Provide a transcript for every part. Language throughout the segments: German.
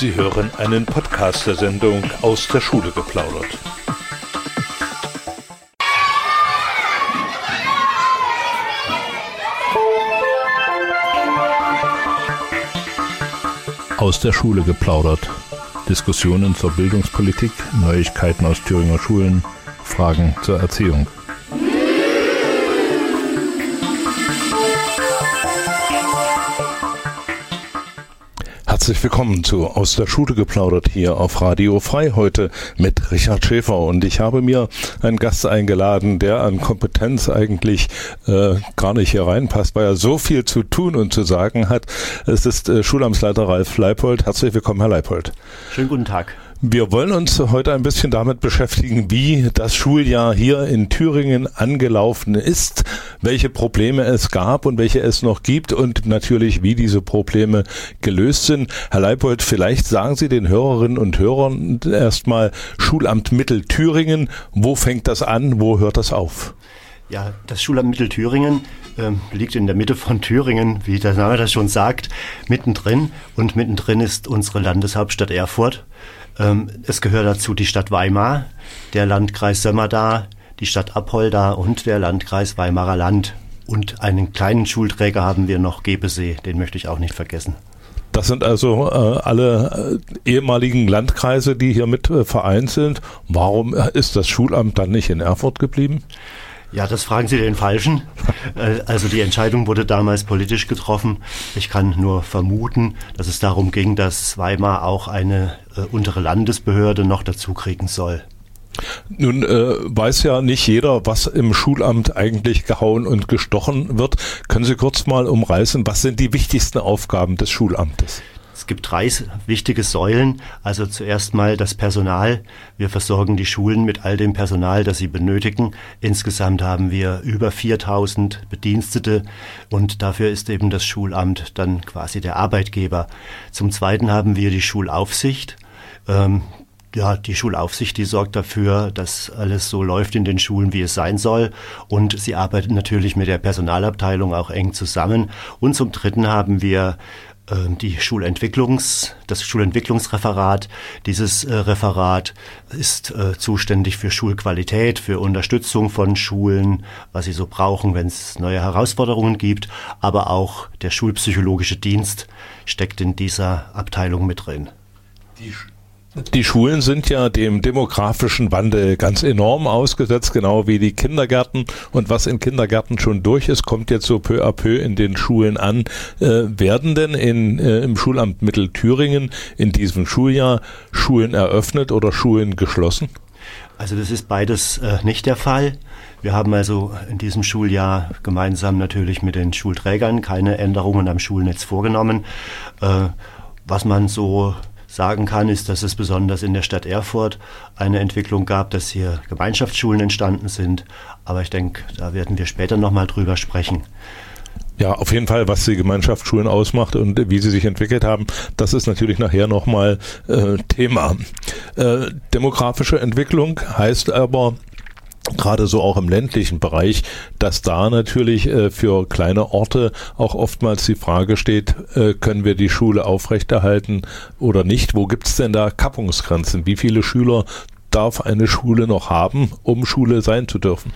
Sie hören einen Podcast der Sendung aus der Schule geplaudert. Aus der Schule geplaudert. Diskussionen zur Bildungspolitik, Neuigkeiten aus Thüringer Schulen, Fragen zur Erziehung. Herzlich willkommen zu Aus der Schule geplaudert hier auf Radio Frei heute mit Richard Schäfer und ich habe mir einen Gast eingeladen, der an Kompetenz eigentlich äh, gar nicht hier reinpasst, weil er so viel zu tun und zu sagen hat. Es ist äh, Schulamtsleiter Ralf Leipold. Herzlich willkommen, Herr Leipold. Schönen guten Tag. Wir wollen uns heute ein bisschen damit beschäftigen, wie das Schuljahr hier in Thüringen angelaufen ist, welche Probleme es gab und welche es noch gibt und natürlich, wie diese Probleme gelöst sind. Herr Leipold, vielleicht sagen Sie den Hörerinnen und Hörern erstmal Schulamt Mittelthüringen. Wo fängt das an? Wo hört das auf? Ja, das Schulamt Mittelthüringen äh, liegt in der Mitte von Thüringen, wie der Name das schon sagt, mittendrin. Und mittendrin ist unsere Landeshauptstadt Erfurt. Ähm, es gehört dazu die Stadt Weimar, der Landkreis Sömmerda, die Stadt Apolda und der Landkreis Weimarer Land. Und einen kleinen Schulträger haben wir noch, Gebesee, den möchte ich auch nicht vergessen. Das sind also äh, alle äh, ehemaligen Landkreise, die hier mit äh, vereint sind. Warum ist das Schulamt dann nicht in Erfurt geblieben? Ja, das fragen Sie den Falschen. Äh, also die Entscheidung wurde damals politisch getroffen. Ich kann nur vermuten, dass es darum ging, dass Weimar auch eine äh, untere Landesbehörde noch dazu kriegen soll. Nun äh, weiß ja nicht jeder, was im Schulamt eigentlich gehauen und gestochen wird. Können Sie kurz mal umreißen, was sind die wichtigsten Aufgaben des Schulamtes? Es gibt drei wichtige Säulen. Also zuerst mal das Personal. Wir versorgen die Schulen mit all dem Personal, das sie benötigen. Insgesamt haben wir über 4000 Bedienstete und dafür ist eben das Schulamt dann quasi der Arbeitgeber. Zum Zweiten haben wir die Schulaufsicht. Ähm, ja, die Schulaufsicht, die sorgt dafür, dass alles so läuft in den Schulen, wie es sein soll. Und sie arbeitet natürlich mit der Personalabteilung auch eng zusammen. Und zum Dritten haben wir die Schulentwicklungs, das Schulentwicklungsreferat. Dieses äh, Referat ist äh, zuständig für Schulqualität, für Unterstützung von Schulen, was sie so brauchen, wenn es neue Herausforderungen gibt. Aber auch der schulpsychologische Dienst steckt in dieser Abteilung mit drin. Die die Schulen sind ja dem demografischen Wandel ganz enorm ausgesetzt, genau wie die Kindergärten. Und was in Kindergärten schon durch ist, kommt jetzt so peu à peu in den Schulen an. Äh, werden denn in, äh, im Schulamt Mittelthüringen in diesem Schuljahr Schulen eröffnet oder Schulen geschlossen? Also das ist beides äh, nicht der Fall. Wir haben also in diesem Schuljahr gemeinsam natürlich mit den Schulträgern keine Änderungen am Schulnetz vorgenommen. Äh, was man so sagen kann, ist, dass es besonders in der Stadt Erfurt eine Entwicklung gab, dass hier Gemeinschaftsschulen entstanden sind. Aber ich denke, da werden wir später nochmal drüber sprechen. Ja, auf jeden Fall, was die Gemeinschaftsschulen ausmacht und wie sie sich entwickelt haben, das ist natürlich nachher nochmal äh, Thema. Äh, demografische Entwicklung heißt aber, gerade so auch im ländlichen Bereich, dass da natürlich äh, für kleine Orte auch oftmals die Frage steht, äh, können wir die Schule aufrechterhalten oder nicht? Wo gibt es denn da Kappungsgrenzen? Wie viele Schüler darf eine Schule noch haben, um Schule sein zu dürfen?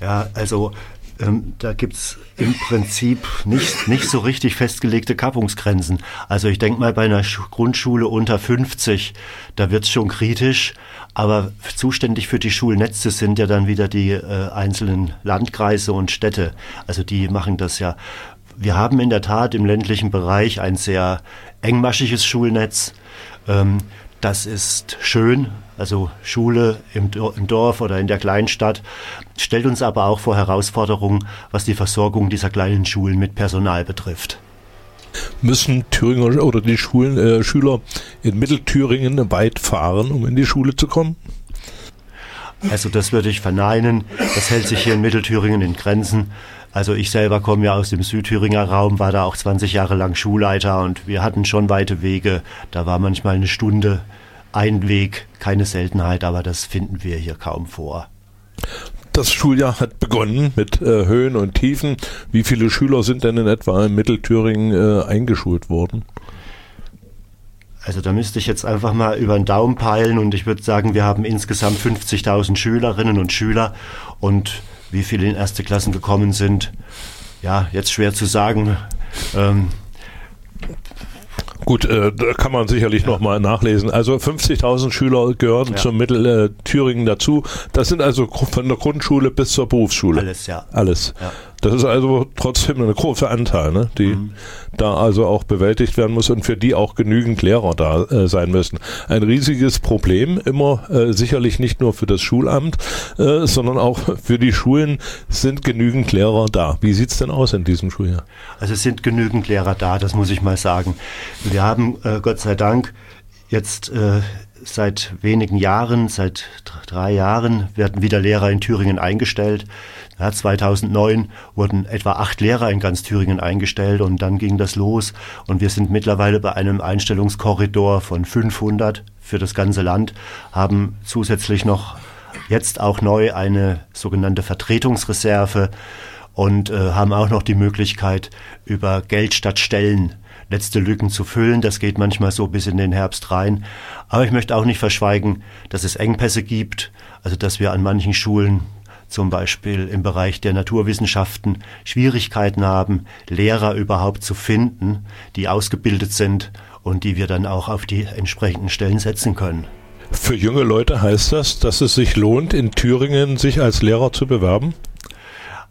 Ja, also ähm, da gibt's im Prinzip nicht, nicht so richtig festgelegte Kappungsgrenzen. Also ich denke mal, bei einer Grundschule unter 50, da wird's schon kritisch. Aber zuständig für die Schulnetze sind ja dann wieder die äh, einzelnen Landkreise und Städte. Also die machen das ja. Wir haben in der Tat im ländlichen Bereich ein sehr engmaschiges Schulnetz. Ähm, das ist schön, also Schule im, Dorf oder in der kleinen Stadt, stellt uns aber auch vor Herausforderungen, was die Versorgung dieser kleinen Schulen mit Personal betrifft. Müssen Thüringer oder die Schulen, äh, Schüler in Mittelthüringen weit fahren, um in die Schule zu kommen? Also das würde ich verneinen. Das hält sich hier in Mittelthüringen in Grenzen. Also ich selber komme ja aus dem Südthüringer Raum, war da auch 20 Jahre lang Schulleiter und wir hatten schon weite Wege. Da war manchmal eine Stunde ein Weg, keine Seltenheit, aber das finden wir hier kaum vor. Das Schuljahr hat begonnen mit äh, Höhen und Tiefen. Wie viele Schüler sind denn in etwa in Mittelthüringen äh, eingeschult worden? Also da müsste ich jetzt einfach mal über den Daumen peilen und ich würde sagen, wir haben insgesamt 50.000 Schülerinnen und Schüler und wie viele in erste Klassen gekommen sind, ja, jetzt schwer zu sagen. Ähm, Gut, äh, da kann man sicherlich ja. nochmal nachlesen. Also 50.000 Schüler gehören ja. zum Mittel äh, Thüringen dazu. Das sind also von der Grundschule bis zur Berufsschule. Alles, ja. Alles. Ja. Das ist also trotzdem eine große Anteil, ne, die mhm. da also auch bewältigt werden muss und für die auch genügend Lehrer da äh, sein müssen. Ein riesiges Problem, immer äh, sicherlich nicht nur für das Schulamt, äh, sondern auch für die Schulen sind genügend Lehrer da. Wie sieht's denn aus in diesem Schuljahr? Also es sind genügend Lehrer da, das muss ich mal sagen. Wir haben äh, Gott sei Dank jetzt äh, seit wenigen Jahren, seit drei Jahren werden wieder Lehrer in Thüringen eingestellt. Ja, 2009 wurden etwa acht Lehrer in ganz Thüringen eingestellt und dann ging das los und wir sind mittlerweile bei einem Einstellungskorridor von 500 für das ganze Land, haben zusätzlich noch jetzt auch neu eine sogenannte Vertretungsreserve und äh, haben auch noch die Möglichkeit, über Geld statt Stellen letzte Lücken zu füllen. Das geht manchmal so bis in den Herbst rein. Aber ich möchte auch nicht verschweigen, dass es Engpässe gibt, also dass wir an manchen Schulen zum Beispiel im Bereich der Naturwissenschaften Schwierigkeiten haben, Lehrer überhaupt zu finden, die ausgebildet sind und die wir dann auch auf die entsprechenden Stellen setzen können. Für junge Leute heißt das, dass es sich lohnt, in Thüringen sich als Lehrer zu bewerben?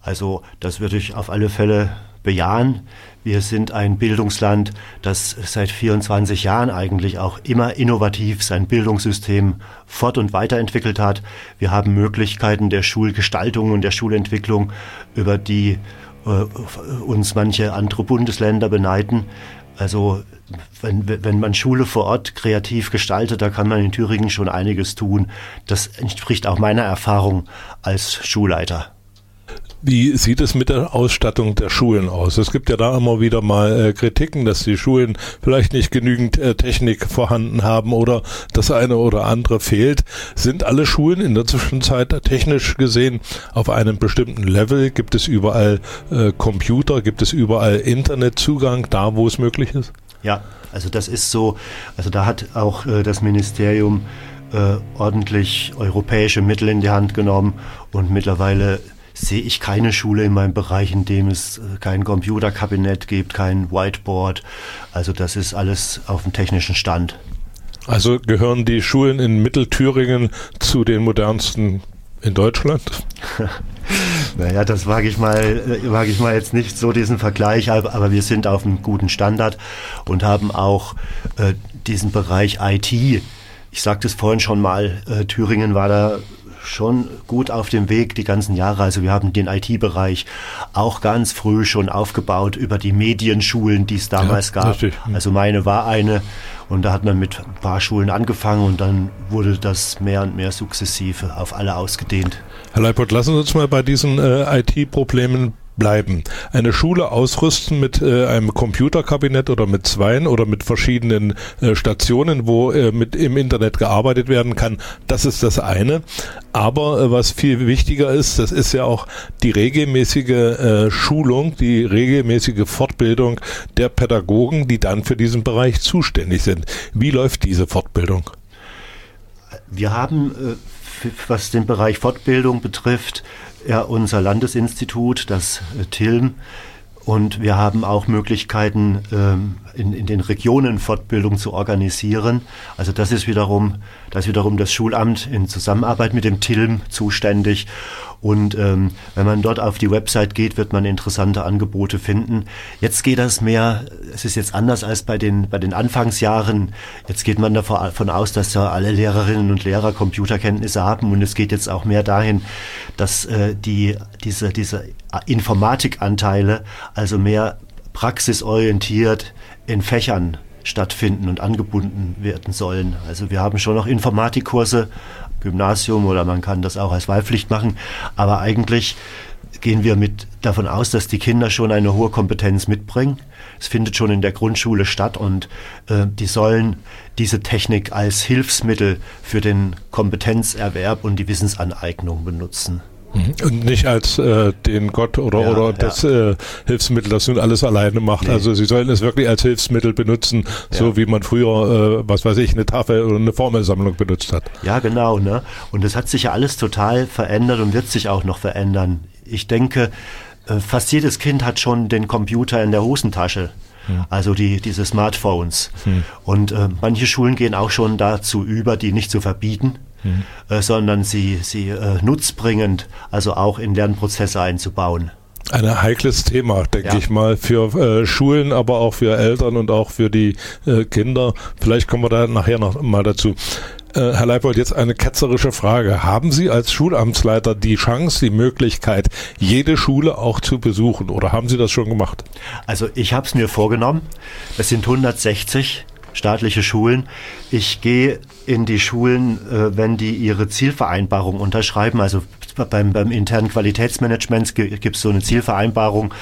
Also das würde ich auf alle Fälle bejahen. Wir sind ein Bildungsland, das seit 24 Jahren eigentlich auch immer innovativ sein Bildungssystem fort- und weiterentwickelt hat. Wir haben Möglichkeiten der Schulgestaltung und der Schulentwicklung, über die äh, uns manche andere Bundesländer beneiden. Also wenn, wenn man Schule vor Ort kreativ gestaltet, da kann man in Thüringen schon einiges tun. Das entspricht auch meiner Erfahrung als Schulleiter. Wie sieht es mit der Ausstattung der Schulen aus? Es gibt ja da immer wieder mal äh, Kritiken, dass die Schulen vielleicht nicht genügend äh, Technik vorhanden haben oder das eine oder andere fehlt. Sind alle Schulen in der Zwischenzeit technisch gesehen auf einem bestimmten Level? Gibt es überall äh, Computer? Gibt es überall Internetzugang, da wo es möglich ist? Ja, also das ist so. Also da hat auch äh, das Ministerium äh, ordentlich europäische Mittel in die Hand genommen und mittlerweile sehe ich keine Schule in meinem Bereich, in dem es äh, kein Computerkabinett gibt, kein Whiteboard. Also das ist alles auf dem technischen Stand. Also gehören die Schulen in Mittelthüringen zu den modernsten in Deutschland? naja, das wage ich mal, äh, wage ich mal jetzt nicht so diesen Vergleich, aber, wir sind auf einem guten Standard und haben auch äh, diesen Bereich IT. Ich sagte es vorhin schon mal, äh, Thüringen war da schon gut auf dem Weg die ganzen Jahre. Also wir haben den IT-Bereich auch ganz früh schon aufgebaut über die Medienschulen, die es damals ja, gab. Richtig. Also meine war eine und da hat man mit ein paar Schulen angefangen und dann wurde das mehr und mehr sukzessive auf alle ausgedehnt. Herr Leipert, lassen Sie uns mal bei diesen äh, IT-Problemen bleiben. Eine Schule ausrüsten mit äh, einem Computerkabinett oder mit zweien oder mit verschiedenen äh, Stationen, wo äh, mit im Internet gearbeitet werden kann, das ist das eine. Aber äh, was viel wichtiger ist, das ist ja auch die regelmäßige äh, Schulung, die regelmäßige Fortbildung der Pädagogen, die dann für diesen Bereich zuständig sind. Wie läuft diese Fortbildung? Wir haben, äh, was den Bereich Fortbildung betrifft, ja unser Landesinstitut, das äh, TILM. Und wir haben auch Möglichkeiten, ähm, in, in den Regionen Fortbildung zu organisieren. Also das ist wiederum, das ist wiederum das Schulamt in Zusammenarbeit mit dem TILM zuständig. Und ähm, wenn man dort auf die Website geht, wird man interessante Angebote finden. Jetzt geht das mehr, es ist jetzt anders als bei den, bei den Anfangsjahren. Jetzt geht man davon aus, dass ja alle Lehrerinnen und Lehrer Computerkenntnisse haben. Und es geht jetzt auch mehr dahin, dass äh, die, diese, diese Informatikanteile, also mehr praxisorientiert in Fächern stattfinden und angebunden werden sollen. Also wir haben schon noch Informatikkurse, Gymnasium oder man kann das auch als Wahlpflicht machen, aber eigentlich gehen wir mit davon aus, dass die Kinder schon eine hohe Kompetenz mitbringen. Es findet schon in der Grundschule statt und äh, die sollen diese Technik als Hilfsmittel für den Kompetenzerwerb und die Wissensaneignung benutzen. Mhm. Und nicht als äh, den Gott oder, ja, oder das ja. äh, Hilfsmittel, das nun alles alleine macht. Nee. Also sie sollen es wirklich als Hilfsmittel benutzen, ja. so wie man früher, äh, was weiß ich, eine Tafel oder eine Formelsammlung benutzt hat. Ja, genau. Ne? Und es hat sich ja alles total verändert und wird sich auch noch verändern. Ich denke, äh, fast jedes Kind hat schon den Computer in der Hosentasche. Hm. Also die, diese Smartphones. Hm. Und äh, manche Schulen gehen auch schon dazu über, die nicht zu verbieten, mhm. äh, sondern sie, sie äh, nutzbringend, also auch in Lernprozesse einzubauen. Ein heikles Thema, denke ja. ich mal, für äh, Schulen, aber auch für Eltern und auch für die äh, Kinder. Vielleicht kommen wir da nachher noch mal dazu. Äh, Herr Leipold, jetzt eine ketzerische Frage. Haben Sie als Schulamtsleiter die Chance, die Möglichkeit, jede Schule auch zu besuchen oder haben Sie das schon gemacht? Also ich habe es mir vorgenommen. Es sind 160 staatliche Schulen. Ich gehe in die Schulen, äh, wenn die ihre Zielvereinbarung unterschreiben. Also beim, beim internen Qualitätsmanagement gibt es so eine Zielvereinbarung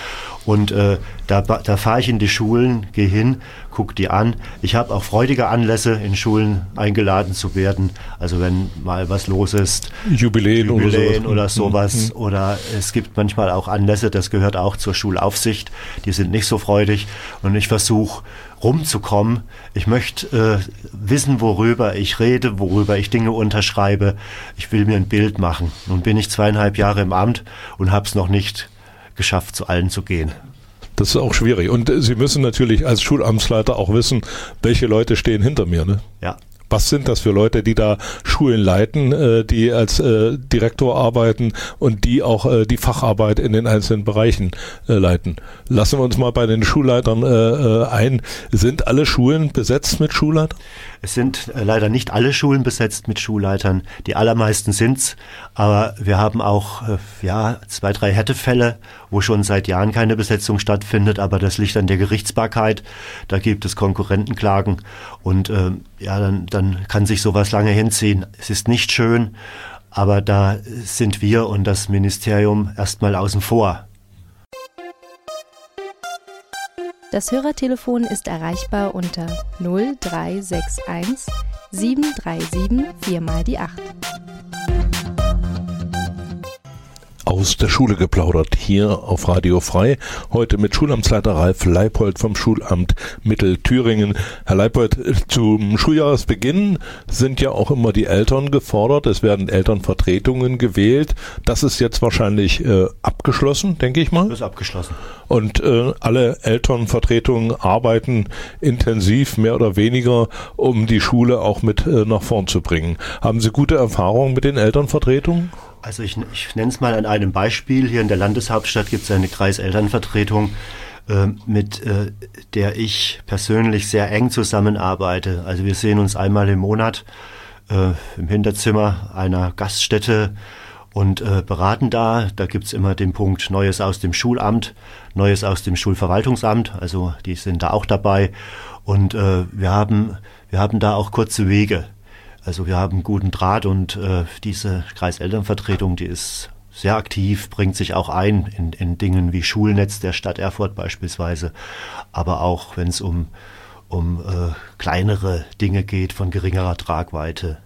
und äh, da, da fahre ich in die Schulen, gehe hin, gucke die an. Ich habe auch freudige Anlässe, in Schulen eingeladen zu werden. Also wenn mal was los ist. Jubiläen, Jubiläen oder sowas. Oder, sowas. Mhm. oder es gibt manchmal auch Anlässe, das gehört auch zur Schulaufsicht. Die sind nicht so freudig. Und ich versuche rumzukommen. Ich möchte äh, wissen, worüber ich rede, worüber ich Dinge unterschreibe. Ich will mir ein Bild machen. Nun bin ich zweieinhalb Jahre im Amt und habe es noch nicht geschafft, zu allen zu gehen. Das ist auch schwierig. Und Sie müssen natürlich als Schulamtsleiter auch wissen, welche Leute stehen hinter mir. Ne? Ja. Was sind das für Leute, die da Schulen leiten, äh, die als äh, Direktor arbeiten und die auch äh, die Facharbeit in den einzelnen Bereichen äh, leiten? Lassen wir uns mal bei den Schulleitern äh, äh, ein. Sind alle Schulen besetzt mit Schulleitern? Es sind leider nicht alle Schulen besetzt mit Schulleitern. Die allermeisten sind's, aber wir haben auch ja zwei, drei Härtefälle, wo schon seit Jahren keine Besetzung stattfindet. Aber das liegt an der Gerichtsbarkeit. Da gibt es Konkurrentenklagen und ja, dann dann kann sich sowas lange hinziehen. Es ist nicht schön, aber da sind wir und das Ministerium erstmal außen vor. Das Hörertelefon ist erreichbar unter 0361 737 4 mal die 8 aus der Schule geplaudert, hier auf Radio Frei. Heute mit Schulamtsleiter Ralf Leipold vom Schulamt Mittelthüringen. Herr Leipold, zum Schuljahresbeginn sind ja auch immer die Eltern gefordert. Es werden Elternvertretungen gewählt. Das ist jetzt wahrscheinlich äh, abgeschlossen, denke ich mal. Das ist abgeschlossen. Und äh, alle Elternvertretungen arbeiten intensiv, mehr oder weniger, um die Schule auch mit äh, nach vorn zu bringen. Haben Sie gute Erfahrungen mit den Elternvertretungen? Also ich, ich nenne es mal an einem Beispiel. Hier in der Landeshauptstadt gibt es eine Kreiselternvertretung, äh, mit äh, der ich persönlich sehr eng zusammenarbeite. Also wir sehen uns einmal im Monat äh, im Hinterzimmer einer Gaststätte und äh, beraten da. Da gibt's immer den Punkt Neues aus dem Schulamt, Neues aus dem Schulverwaltungsamt. Also die sind da auch dabei. Und äh, wir, haben, wir haben da auch kurze Wege. Also wir haben guten Draht und äh, diese Kreiselternvertretung, die ist sehr aktiv, bringt sich auch ein in, in Dingen wie Schulnetz der Stadt Erfurt beispielsweise, aber auch wenn es um, um äh, kleinere Dinge geht von geringerer Tragweite.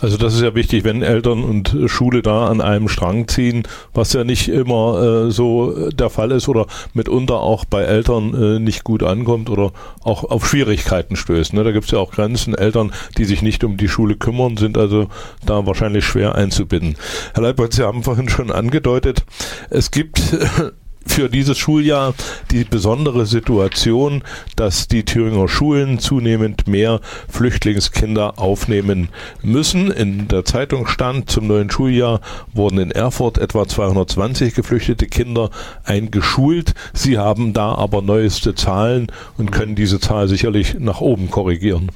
Also das ist ja wichtig, wenn Eltern und Schule da an einem Strang ziehen, was ja nicht immer äh, so der Fall ist oder mitunter auch bei Eltern äh, nicht gut ankommt oder auch auf Schwierigkeiten stößt. Ne? Da gibt es ja auch Grenzen. Eltern, die sich nicht um die Schule kümmern, sind also da wahrscheinlich schwer einzubinden. Herr Leibold, Sie haben vorhin schon angedeutet, es gibt für dieses Schuljahr die besondere Situation, dass die Thüringer Schulen zunehmend mehr Flüchtlingskinder aufnehmen müssen. In der Zeitung stand, zum neuen Schuljahr wurden in Erfurt etwa 220 geflüchtete Kinder eingeschult. Sie haben da aber neueste Zahlen und können diese Zahl sicherlich nach oben korrigieren.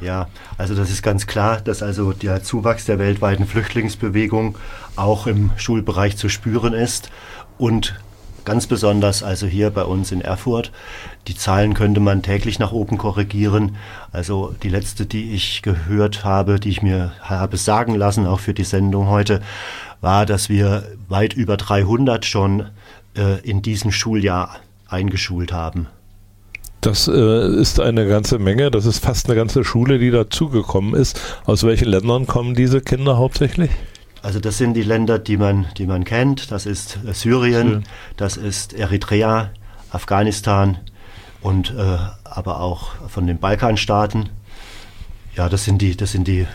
Ja, also das ist ganz klar, dass also der Zuwachs der weltweiten Flüchtlingsbewegung auch im Schulbereich zu spüren ist und Ganz besonders also hier bei uns in Erfurt. Die Zahlen könnte man täglich nach oben korrigieren. Also die letzte, die ich gehört habe, die ich mir habe sagen lassen, auch für die Sendung heute, war, dass wir weit über 300 schon äh, in diesem Schuljahr eingeschult haben. Das äh, ist eine ganze Menge. Das ist fast eine ganze Schule, die dazugekommen ist. Aus welchen Ländern kommen diese Kinder hauptsächlich? Also das sind die Länder, die man, die man kennt. Das ist äh, Syrien, Syrien, das ist Eritrea, Afghanistan und äh, aber auch von den Balkanstaaten. Ja, das sind die, das sind die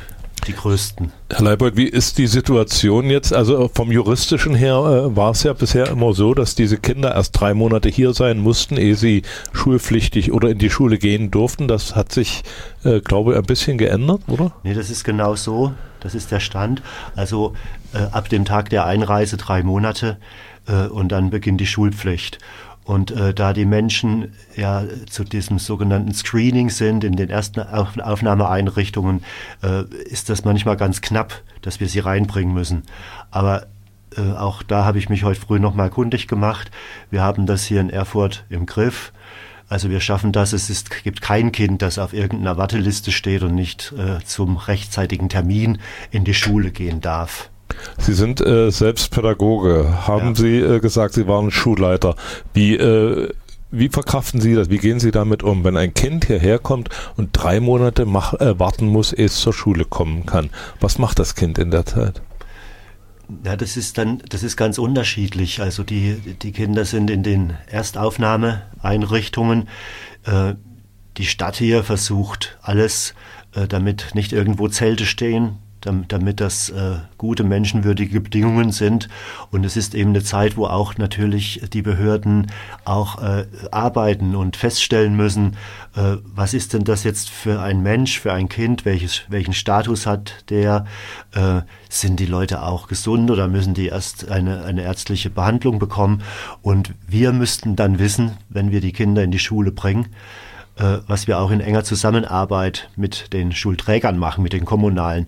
die größten. Herr Leibold, wie ist die Situation jetzt? Also vom juristischen her äh, war es ja bisher immer so, dass diese Kinder erst drei Monate hier sein mussten, ehe sie schulpflichtig oder in die Schule gehen durften. Das hat sich, äh, glaube ich, ein bisschen geändert, oder? Nee, das ist genau so. Das ist der Stand. Also äh, ab dem Tag der Einreise drei Monate äh, und dann beginnt die Schulpflicht. Und äh, da die Menschen ja zu diesem sogenannten Screening sind in den ersten Auf Aufnahmeeinrichtungen, äh, ist das manchmal ganz knapp, dass wir sie reinbringen müssen. Aber äh, auch da habe ich mich heute früh nochmal kundig gemacht. Wir haben das hier in Erfurt im Griff. Also wir schaffen das. Es ist, gibt kein Kind, das auf irgendeiner Warteliste steht und nicht äh, zum rechtzeitigen Termin in die Schule gehen darf. Sie sind äh, selbst Pädagoge. Haben ja. Sie äh, gesagt, Sie waren Schulleiter. Wie, äh, wie verkraften Sie das? Wie gehen Sie damit um, wenn ein Kind hierher kommt und drei Monate mach, äh, warten muss, ehe es zur Schule kommen kann? Was macht das Kind in der Zeit? Ja, das ist dann, das ist ganz unterschiedlich. Also die, die Kinder sind in den Erstaufnahmeeinrichtungen. Äh, die Stadt hier versucht alles, äh, damit nicht irgendwo Zelte stehen, damit das äh, gute menschenwürdige Bedingungen sind. Und es ist eben eine Zeit, wo auch natürlich die Behörden auch äh, arbeiten und feststellen müssen, äh, was ist denn das jetzt für ein Mensch, für ein Kind, welches, welchen Status hat der, äh, sind die Leute auch gesund oder müssen die erst eine, eine ärztliche Behandlung bekommen. Und wir müssten dann wissen, wenn wir die Kinder in die Schule bringen, was wir auch in enger Zusammenarbeit mit den Schulträgern machen, mit den kommunalen.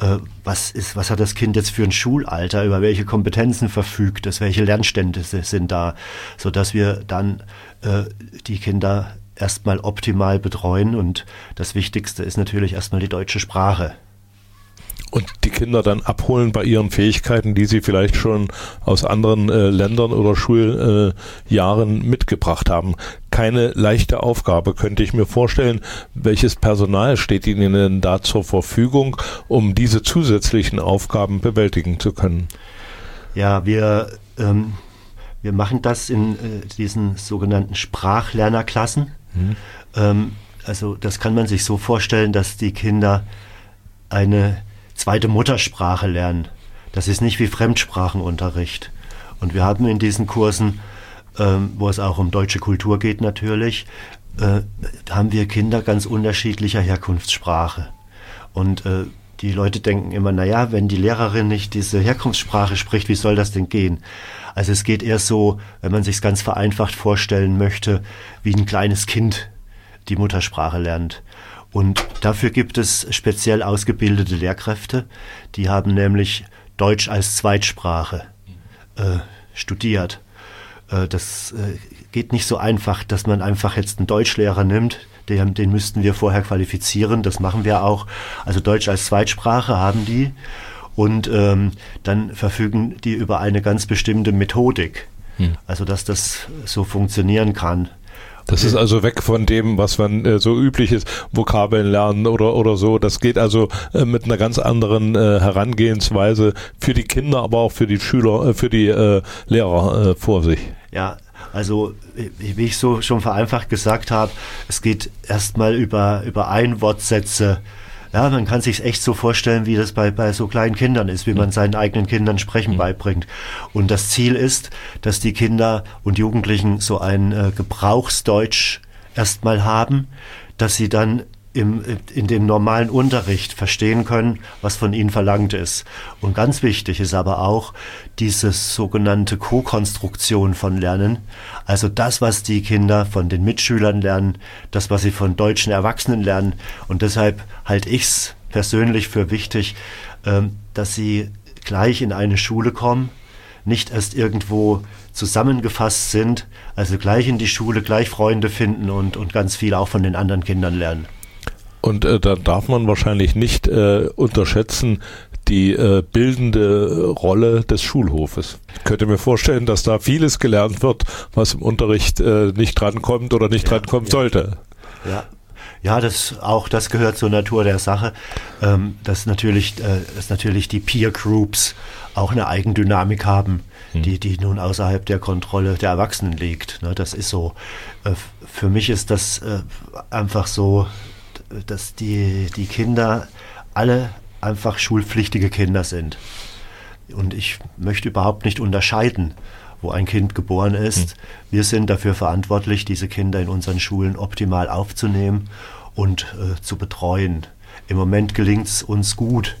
Äh, was, ist, was hat das Kind jetzt für ein Schulalter, über welche Kompetenzen verfügt es, welche Lernstände sind da, sodass wir dann äh, die Kinder erstmal optimal betreuen. Und das Wichtigste ist natürlich erstmal die deutsche Sprache und die Kinder dann abholen bei ihren Fähigkeiten, die sie vielleicht schon aus anderen äh, Ländern oder Schuljahren äh, mitgebracht haben. Keine leichte Aufgabe, könnte ich mir vorstellen. Welches Personal steht Ihnen denn da zur Verfügung, um diese zusätzlichen Aufgaben bewältigen zu können? Ja, wir, ähm, wir machen das in äh, diesen sogenannten Sprachlernerklassen. Mhm. Ähm, also das kann man sich so vorstellen, dass die Kinder eine zweite Muttersprache lernen. Das ist nicht wie Fremdsprachenunterricht. Und wir haben in diesen Kursen, ähm, wo es auch um deutsche Kultur geht natürlich, äh, haben wir Kinder ganz unterschiedlicher Herkunftssprache. Und äh, die Leute denken immer, naja, wenn die Lehrerin nicht diese Herkunftssprache spricht, wie soll das denn gehen? Also es geht eher so, wenn man sich es ganz vereinfacht vorstellen möchte, wie ein kleines Kind die Muttersprache lernt. Und dafür gibt es speziell ausgebildete Lehrkräfte, die haben nämlich Deutsch als Zweitsprache äh, studiert. Äh, das äh, geht nicht so einfach, dass man einfach jetzt einen Deutschlehrer nimmt. Den, den müssten wir vorher qualifizieren. Das machen wir auch. Also Deutsch als Zweitsprache haben die. Und ähm, dann verfügen die über eine ganz bestimmte Methodik. Hm. Also dass das so funktionieren kann. Das ist also weg von dem, was man äh, so üblich ist, Vokabeln lernen oder, oder so. Das geht also äh, mit einer ganz anderen äh, Herangehensweise für die Kinder, aber auch für die Schüler, äh, für die äh, Lehrer äh, vor sich. Ja, also wie ich so schon vereinfacht gesagt habe, es geht erstmal über, über Einwortsätze ja, man kann sich echt so vorstellen, wie das bei, bei so kleinen Kindern ist, wie man seinen eigenen Kindern Sprechen mhm. beibringt. Und das Ziel ist, dass die Kinder und Jugendlichen so ein äh, Gebrauchsdeutsch erstmal haben, dass sie dann im, in dem normalen Unterricht verstehen können, was von ihnen verlangt ist. Und ganz wichtig ist aber auch diese sogenannte Co-Konstruktion von Lernen. Also das, was die Kinder von den Mitschülern lernen, das, was sie von deutschen Erwachsenen lernen. Und deshalb halte ich es persönlich für wichtig, ähm, dass sie gleich in eine Schule kommen, nicht erst irgendwo zusammengefasst sind, also gleich in die Schule, gleich Freunde finden und, und ganz viel auch von den anderen Kindern lernen. Und äh, da darf man wahrscheinlich nicht äh, unterschätzen, die äh, bildende Rolle des Schulhofes. Ich könnte mir vorstellen, dass da vieles gelernt wird, was im Unterricht äh, nicht drankommt oder nicht ja, drankommen ja. sollte. Ja, Ja, das, auch das gehört zur Natur der Sache, ähm, dass, natürlich, äh, dass natürlich die Peer Groups auch eine Eigendynamik haben, hm. die, die nun außerhalb der Kontrolle der Erwachsenen liegt. Ne, das ist so. Äh, für mich ist das äh, einfach so, dass die, die Kinder alle einfach schulpflichtige Kinder sind. Und ich möchte überhaupt nicht unterscheiden, wo ein Kind geboren ist. Hm. Wir sind dafür verantwortlich, diese Kinder in unseren Schulen optimal aufzunehmen und äh, zu betreuen. Im Moment gelingt es uns gut,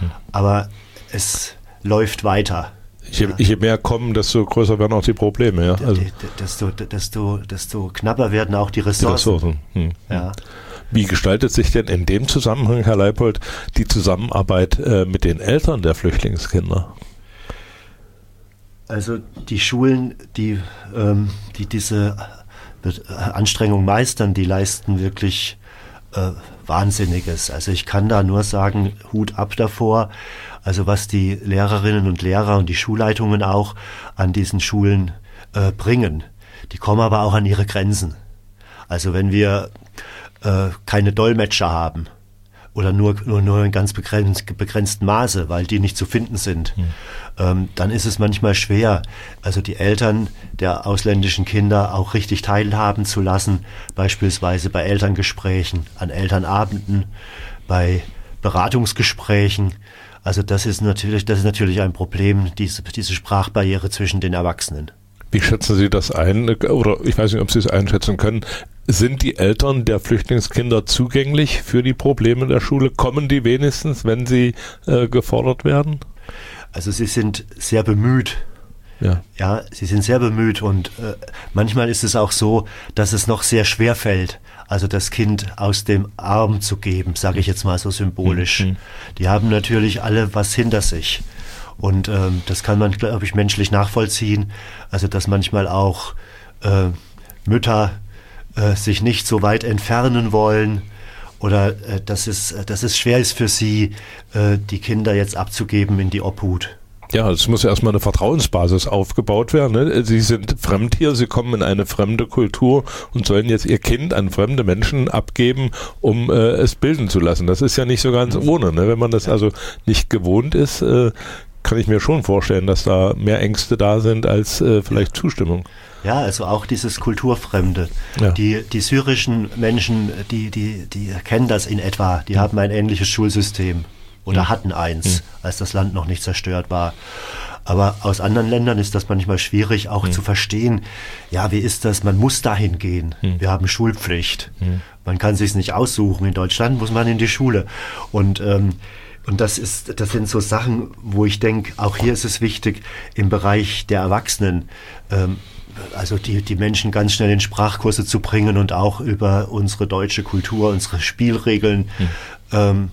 hm. aber es läuft weiter. Je, ja. je, mehr kommen, desto größer werden auch die Probleme. Ja? Also desto, desto, desto knapper werden auch die Ressourcen. Die Ressourcen. Hm. Ja. Wie gestaltet sich denn in dem Zusammenhang, Herr Leipold, die Zusammenarbeit äh, mit den Eltern der Flüchtlingskinder? Also die Schulen, die, ähm, die diese Anstrengung meistern, die leisten wirklich äh, Wahnsinniges. Also ich kann da nur sagen, Hut ab davor. Also was die Lehrerinnen und Lehrer und die Schulleitungen auch an diesen Schulen äh, bringen. Die kommen aber auch an ihre Grenzen. Also wenn wir äh, keine Dolmetscher haben, oder nur, nur, nur in ganz begrenzt, begrenztem Maße, weil die nicht zu finden sind, mhm. ähm, dann ist es manchmal schwer, also die Eltern der ausländischen Kinder auch richtig teilhaben zu lassen, beispielsweise bei Elterngesprächen, an Elternabenden, bei Beratungsgesprächen. Also das ist natürlich, das ist natürlich ein Problem, diese, diese Sprachbarriere zwischen den Erwachsenen. Wie schätzen Sie das ein? Oder ich weiß nicht, ob Sie es einschätzen können. Sind die Eltern der Flüchtlingskinder zugänglich für die Probleme der Schule? Kommen die wenigstens, wenn sie äh, gefordert werden? Also sie sind sehr bemüht. Ja. ja, sie sind sehr bemüht und äh, manchmal ist es auch so, dass es noch sehr schwer fällt, also das Kind aus dem Arm zu geben, sage ich jetzt mal so symbolisch. Mhm. Die haben natürlich alle was hinter sich. Und ähm, das kann man, glaube ich, menschlich nachvollziehen. Also dass manchmal auch äh, Mütter äh, sich nicht so weit entfernen wollen oder äh, dass, es, dass es schwer ist für sie, äh, die Kinder jetzt abzugeben in die Obhut. Ja, es muss erstmal eine Vertrauensbasis aufgebaut werden. Ne? Sie sind fremd hier, sie kommen in eine fremde Kultur und sollen jetzt ihr Kind an fremde Menschen abgeben, um äh, es bilden zu lassen. Das ist ja nicht so ganz ohne. Ne? Wenn man das also nicht gewohnt ist, äh, kann ich mir schon vorstellen, dass da mehr Ängste da sind als äh, vielleicht Zustimmung. Ja, also auch dieses Kulturfremde. Ja. Die, die syrischen Menschen, die, die, die kennen das in etwa. Die mhm. haben ein ähnliches Schulsystem oder mhm. hatten eins, mhm. als das Land noch nicht zerstört war. Aber aus anderen Ländern ist das manchmal schwierig auch mhm. zu verstehen. Ja, wie ist das? Man muss dahin gehen. Mhm. Wir haben Schulpflicht. Mhm. Man kann sich nicht aussuchen. In Deutschland muss man in die Schule. Und ähm, und das ist, das sind so Sachen, wo ich denke, auch hier ist es wichtig, im Bereich der Erwachsenen, ähm, also die, die Menschen ganz schnell in Sprachkurse zu bringen und auch über unsere deutsche Kultur, unsere Spielregeln, hm. ähm,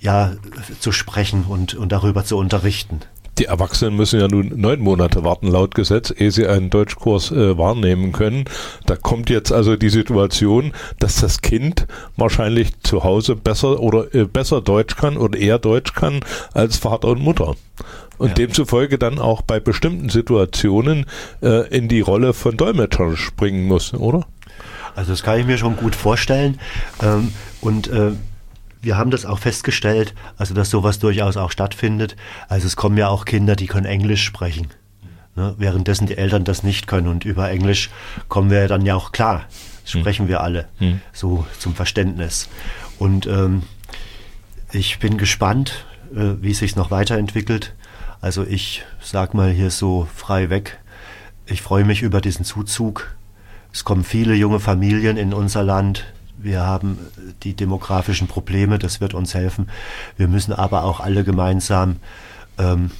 ja, zu sprechen und, und darüber zu unterrichten. Die Erwachsenen müssen ja nun neun Monate warten laut Gesetz, ehe sie einen Deutschkurs äh, wahrnehmen können. Da kommt jetzt also die Situation, dass das Kind wahrscheinlich zu Hause besser oder äh, besser Deutsch kann oder eher Deutsch kann als Vater und Mutter. Und ja. demzufolge dann auch bei bestimmten Situationen äh, in die Rolle von Dolmetscher springen muss, oder? Also das kann ich mir schon gut vorstellen. Ähm, und äh, wir haben das auch festgestellt, also dass sowas durchaus auch stattfindet. Also es kommen ja auch Kinder, die können Englisch sprechen. Ne? Währenddessen die Eltern das nicht können. Und über Englisch kommen wir dann ja auch klar. Das hm. sprechen wir alle. Hm. So zum Verständnis. Und ähm, ich bin gespannt, äh, wie es sich noch weiterentwickelt. Also ich sag mal hier so frei weg. Ich freue mich über diesen Zuzug. Es kommen viele junge Familien in unser Land, wir haben die demografischen Probleme, das wird uns helfen. Wir müssen aber auch alle gemeinsam ähm,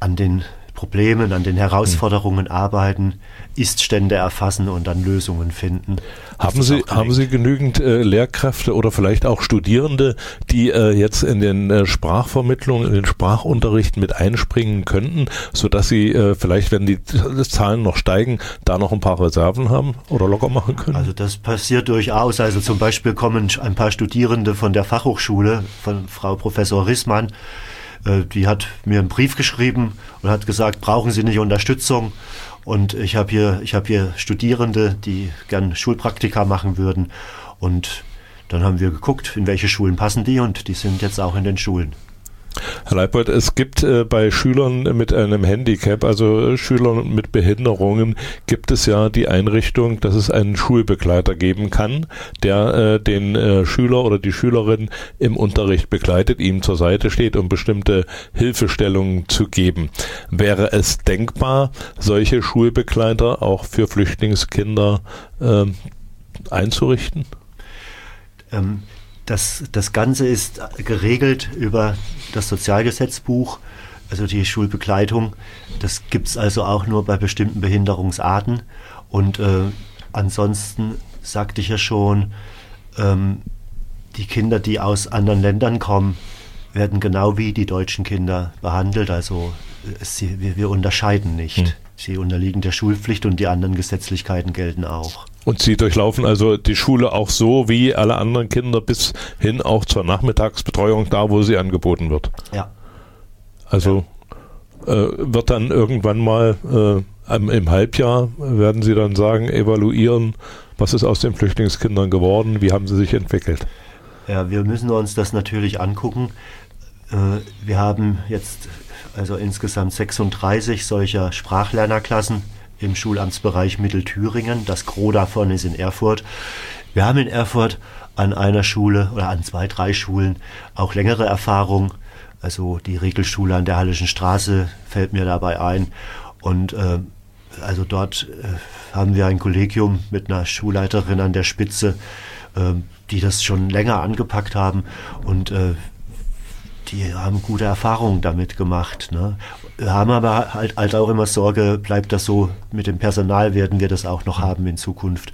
an den Problemen, an den Herausforderungen mhm. arbeiten, Iststände erfassen und dann Lösungen finden. Haben Sie, haben Sie genügend äh, Lehrkräfte oder vielleicht auch Studierende, die äh, jetzt in den äh, Sprachvermittlungen, in den Sprachunterricht mit einspringen könnten, sodass Sie äh, vielleicht, wenn die Zahlen noch steigen, da noch ein paar Reserven haben oder locker machen können? Also das passiert durchaus. Also zum Beispiel kommen ein paar Studierende von der Fachhochschule, von Frau Professor Rissmann, die hat mir einen Brief geschrieben und hat gesagt, brauchen Sie nicht Unterstützung? Und ich habe hier, ich habe hier Studierende, die gern Schulpraktika machen würden. Und dann haben wir geguckt, in welche Schulen passen die und die sind jetzt auch in den Schulen. Herr Leipold, es gibt äh, bei Schülern mit einem Handicap, also Schülern mit Behinderungen, gibt es ja die Einrichtung, dass es einen Schulbegleiter geben kann, der äh, den äh, Schüler oder die Schülerin im Unterricht begleitet, ihm zur Seite steht, um bestimmte Hilfestellungen zu geben. Wäre es denkbar, solche Schulbegleiter auch für Flüchtlingskinder ähm, einzurichten? Ähm, das, das Ganze ist geregelt über das Sozialgesetzbuch, also die Schulbegleitung. Das gibt es also auch nur bei bestimmten Behinderungsarten. Und äh, ansonsten sagte ich ja schon, ähm, die Kinder, die aus anderen Ländern kommen, werden genau wie die deutschen Kinder behandelt. Also äh, sie, wir, wir, unterscheiden nicht. Hm. Sie unterliegen der Schulpflicht und die anderen Gesetzlichkeiten gelten auch. Und Sie durchlaufen also die Schule auch so wie alle anderen Kinder bis hin auch zur Nachmittagsbetreuung da, wo sie angeboten wird. Ja. Also. Äh, wird dann irgendwann mal äh, im Halbjahr werden Sie dann sagen, evaluieren, was ist aus den Flüchtlingskindern geworden, wie haben sie sich entwickelt? Ja, wir müssen uns das natürlich angucken. Äh, wir haben jetzt also insgesamt 36 solcher Sprachlernerklassen im Schulamtsbereich Mittelthüringen. Das Gros davon ist in Erfurt. Wir haben in Erfurt an einer Schule oder an zwei, drei Schulen auch längere Erfahrung. Also die Regelschule an der Hallischen Straße fällt mir dabei ein. Und äh, also dort äh, haben wir ein Kollegium mit einer Schulleiterin an der Spitze, äh, die das schon länger angepackt haben. Und äh, die haben gute Erfahrungen damit gemacht. Ne? Haben aber halt, halt auch immer Sorge, bleibt das so mit dem Personal, werden wir das auch noch haben in Zukunft.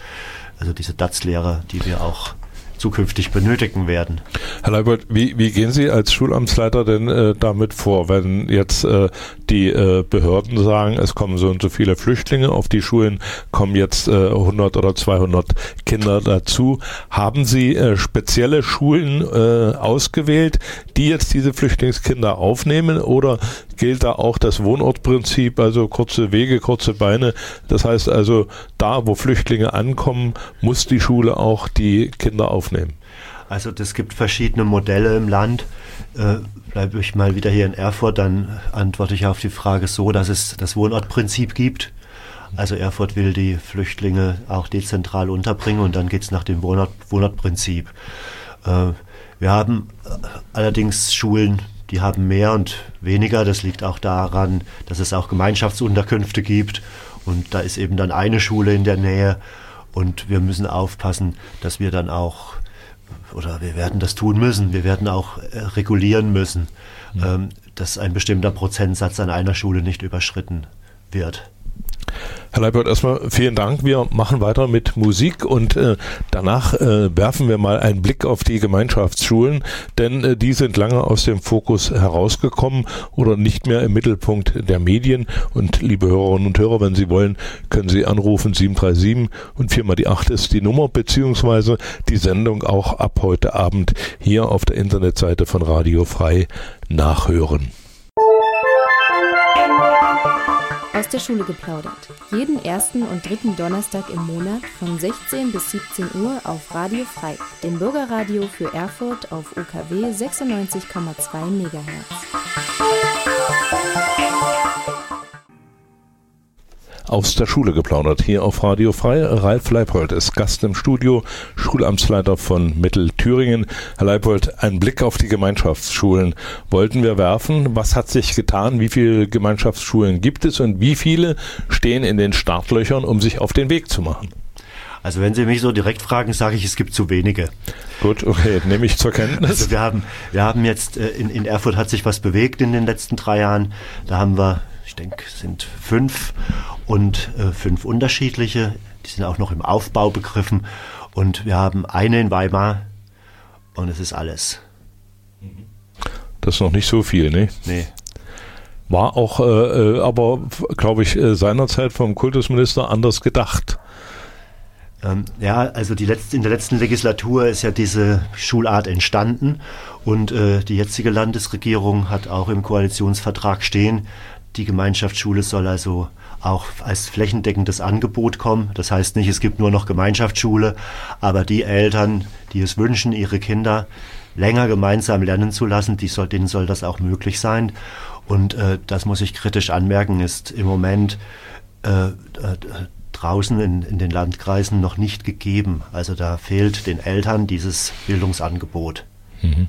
Also diese DATS-Lehrer, die wir auch zukünftig benötigen werden. Herr Leibert, wie, wie gehen Sie als Schulamtsleiter denn äh, damit vor, wenn jetzt äh, die äh, Behörden sagen, es kommen so und so viele Flüchtlinge, auf die Schulen kommen jetzt 100 äh, oder 200 Kinder dazu. Haben Sie äh, spezielle Schulen äh, ausgewählt, die jetzt diese Flüchtlingskinder aufnehmen oder gilt da auch das Wohnortprinzip, also kurze Wege, kurze Beine? Das heißt also, da wo Flüchtlinge ankommen, muss die Schule auch die Kinder aufnehmen? Also das gibt verschiedene Modelle im Land. Äh, bleibe ich mal wieder hier in Erfurt, dann antworte ich auf die Frage so, dass es das Wohnortprinzip gibt. Also Erfurt will die Flüchtlinge auch dezentral unterbringen und dann geht es nach dem Wohnort, Wohnortprinzip. Äh, wir haben äh, allerdings Schulen, die haben mehr und weniger. Das liegt auch daran, dass es auch Gemeinschaftsunterkünfte gibt und da ist eben dann eine Schule in der Nähe und wir müssen aufpassen, dass wir dann auch, oder wir werden das tun müssen, wir werden auch äh, regulieren müssen, ähm, dass ein bestimmter Prozentsatz an einer Schule nicht überschritten wird. Herr Leibert, erstmal vielen Dank. Wir machen weiter mit Musik und äh, danach äh, werfen wir mal einen Blick auf die Gemeinschaftsschulen, denn äh, die sind lange aus dem Fokus herausgekommen oder nicht mehr im Mittelpunkt der Medien. Und liebe Hörerinnen und Hörer, wenn Sie wollen, können Sie anrufen 737 und viermal die 8 ist die Nummer, beziehungsweise die Sendung auch ab heute Abend hier auf der Internetseite von Radio Frei nachhören. Aus der Schule geplaudert. Jeden ersten und dritten Donnerstag im Monat von 16 bis 17 Uhr auf Radio Frei, dem Bürgerradio für Erfurt auf UKW 96,2 MHz. Aus der Schule geplaudert. Hier auf Radio Frei. Ralf Leipold ist Gast im Studio, Schulamtsleiter von Mittelthüringen. Herr Leipold, ein Blick auf die Gemeinschaftsschulen wollten wir werfen. Was hat sich getan? Wie viele Gemeinschaftsschulen gibt es und wie viele stehen in den Startlöchern, um sich auf den Weg zu machen? Also wenn Sie mich so direkt fragen, sage ich, es gibt zu wenige. Gut, okay, nehme ich zur Kenntnis. Also wir haben, wir haben jetzt, äh, in, in Erfurt hat sich was bewegt in den letzten drei Jahren. Da haben wir ich denke, es sind fünf und äh, fünf unterschiedliche. Die sind auch noch im Aufbau begriffen. Und wir haben eine in Weimar und es ist alles. Das ist noch nicht so viel, ne? Nee. War auch äh, äh aber, glaube ich, äh, seinerzeit vom Kultusminister anders gedacht. Ähm, ja, also letzte, in der letzten Legislatur ist ja diese Schulart entstanden und äh, die jetzige Landesregierung hat auch im Koalitionsvertrag stehen, die Gemeinschaftsschule soll also auch als flächendeckendes Angebot kommen. Das heißt nicht, es gibt nur noch Gemeinschaftsschule, aber die Eltern, die es wünschen, ihre Kinder länger gemeinsam lernen zu lassen, die soll, denen soll das auch möglich sein. Und äh, das muss ich kritisch anmerken, ist im Moment äh, äh, draußen in, in den Landkreisen noch nicht gegeben. Also da fehlt den Eltern dieses Bildungsangebot. Mhm.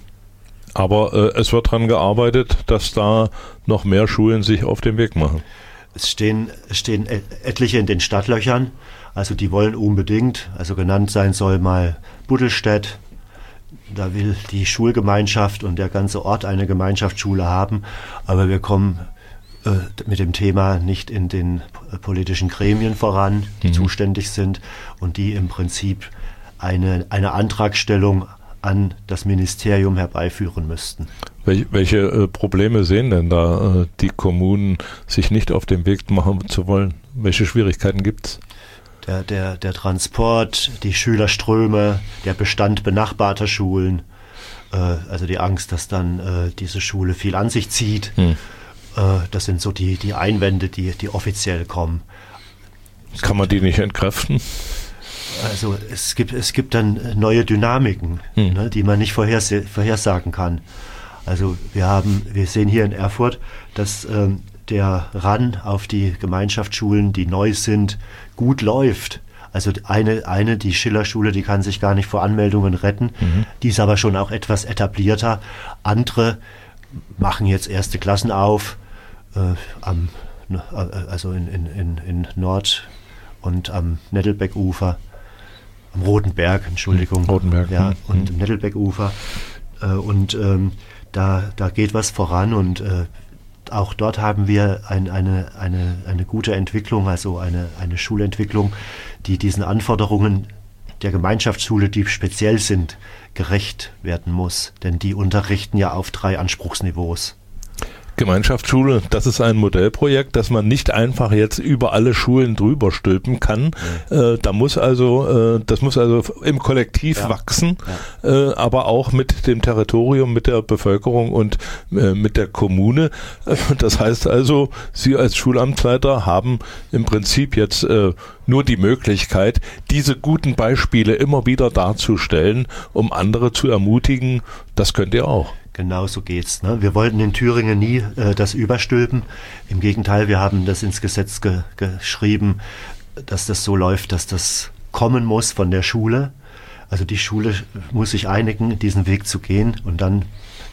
Aber äh, es wird daran gearbeitet, dass da noch mehr Schulen sich auf den Weg machen. Es stehen, stehen etliche in den Stadtlöchern. Also die wollen unbedingt, also genannt sein soll mal Buddelstedt. Da will die Schulgemeinschaft und der ganze Ort eine Gemeinschaftsschule haben. Aber wir kommen äh, mit dem Thema nicht in den politischen Gremien voran, die mhm. zuständig sind und die im Prinzip eine, eine Antragstellung an das Ministerium herbeiführen müssten. Welche, äh, Probleme sehen denn da äh, die Kommunen, sich nicht auf den Weg machen zu wollen? Welche Schwierigkeiten gibt es? Der, der, der Transport, die Schülerströme, der Bestand benachbarter Schulen, äh, also die Angst, dass dann diese Schule viel an sich zieht. Hm. Das sind so die, die Einwände, die, die offiziell kommen. Kann man die nicht entkräften? Also es gibt, es gibt dann neue Dynamiken, hm. ne, die man nicht vorherse vorhersagen kann. Also wir haben, wir sehen hier in Erfurt, dass ähm, der Ran auf die Gemeinschaftsschulen, die neu sind, gut läuft. Also eine, eine, die Schillerschule, die kann sich gar nicht vor Anmeldungen retten. Mhm. Die ist aber schon auch etwas etablierter. Andere machen jetzt erste Klassen auf, äh, am, äh, also in, in, in, in Nord- und am Nettelbeckufer am Rotenberg, Entschuldigung. Hm, Rotenberg. Ja, mhm. und im Nettelbeckufer. Äh, und ähm, da, da geht was voran und äh, auch dort haben wir ein, eine, eine, eine gute Entwicklung, also eine, eine Schulentwicklung, die diesen Anforderungen der Gemeinschaftsschule, die speziell sind, gerecht werden muss. Denn die unterrichten ja auf drei Anspruchsniveaus. Gemeinschaftsschule, das ist ein Modellprojekt, das man nicht einfach jetzt über alle Schulen drüber stülpen kann. Nee. Äh, da muss also, äh, das muss also im Kollektiv ja. wachsen, ja. Äh, aber auch mit dem Territorium, mit der Bevölkerung und äh, mit der Kommune. Das heißt also, Sie als Schulamtsleiter haben im Prinzip jetzt äh, nur die Möglichkeit, diese guten Beispiele immer wieder darzustellen, um andere zu ermutigen. Das könnt ihr auch. Genau so geht's. Ne? Wir wollten in Thüringen nie äh, das überstülpen. Im Gegenteil, wir haben das ins Gesetz ge geschrieben, dass das so läuft, dass das kommen muss von der Schule. Also die Schule muss sich einigen, diesen Weg zu gehen und dann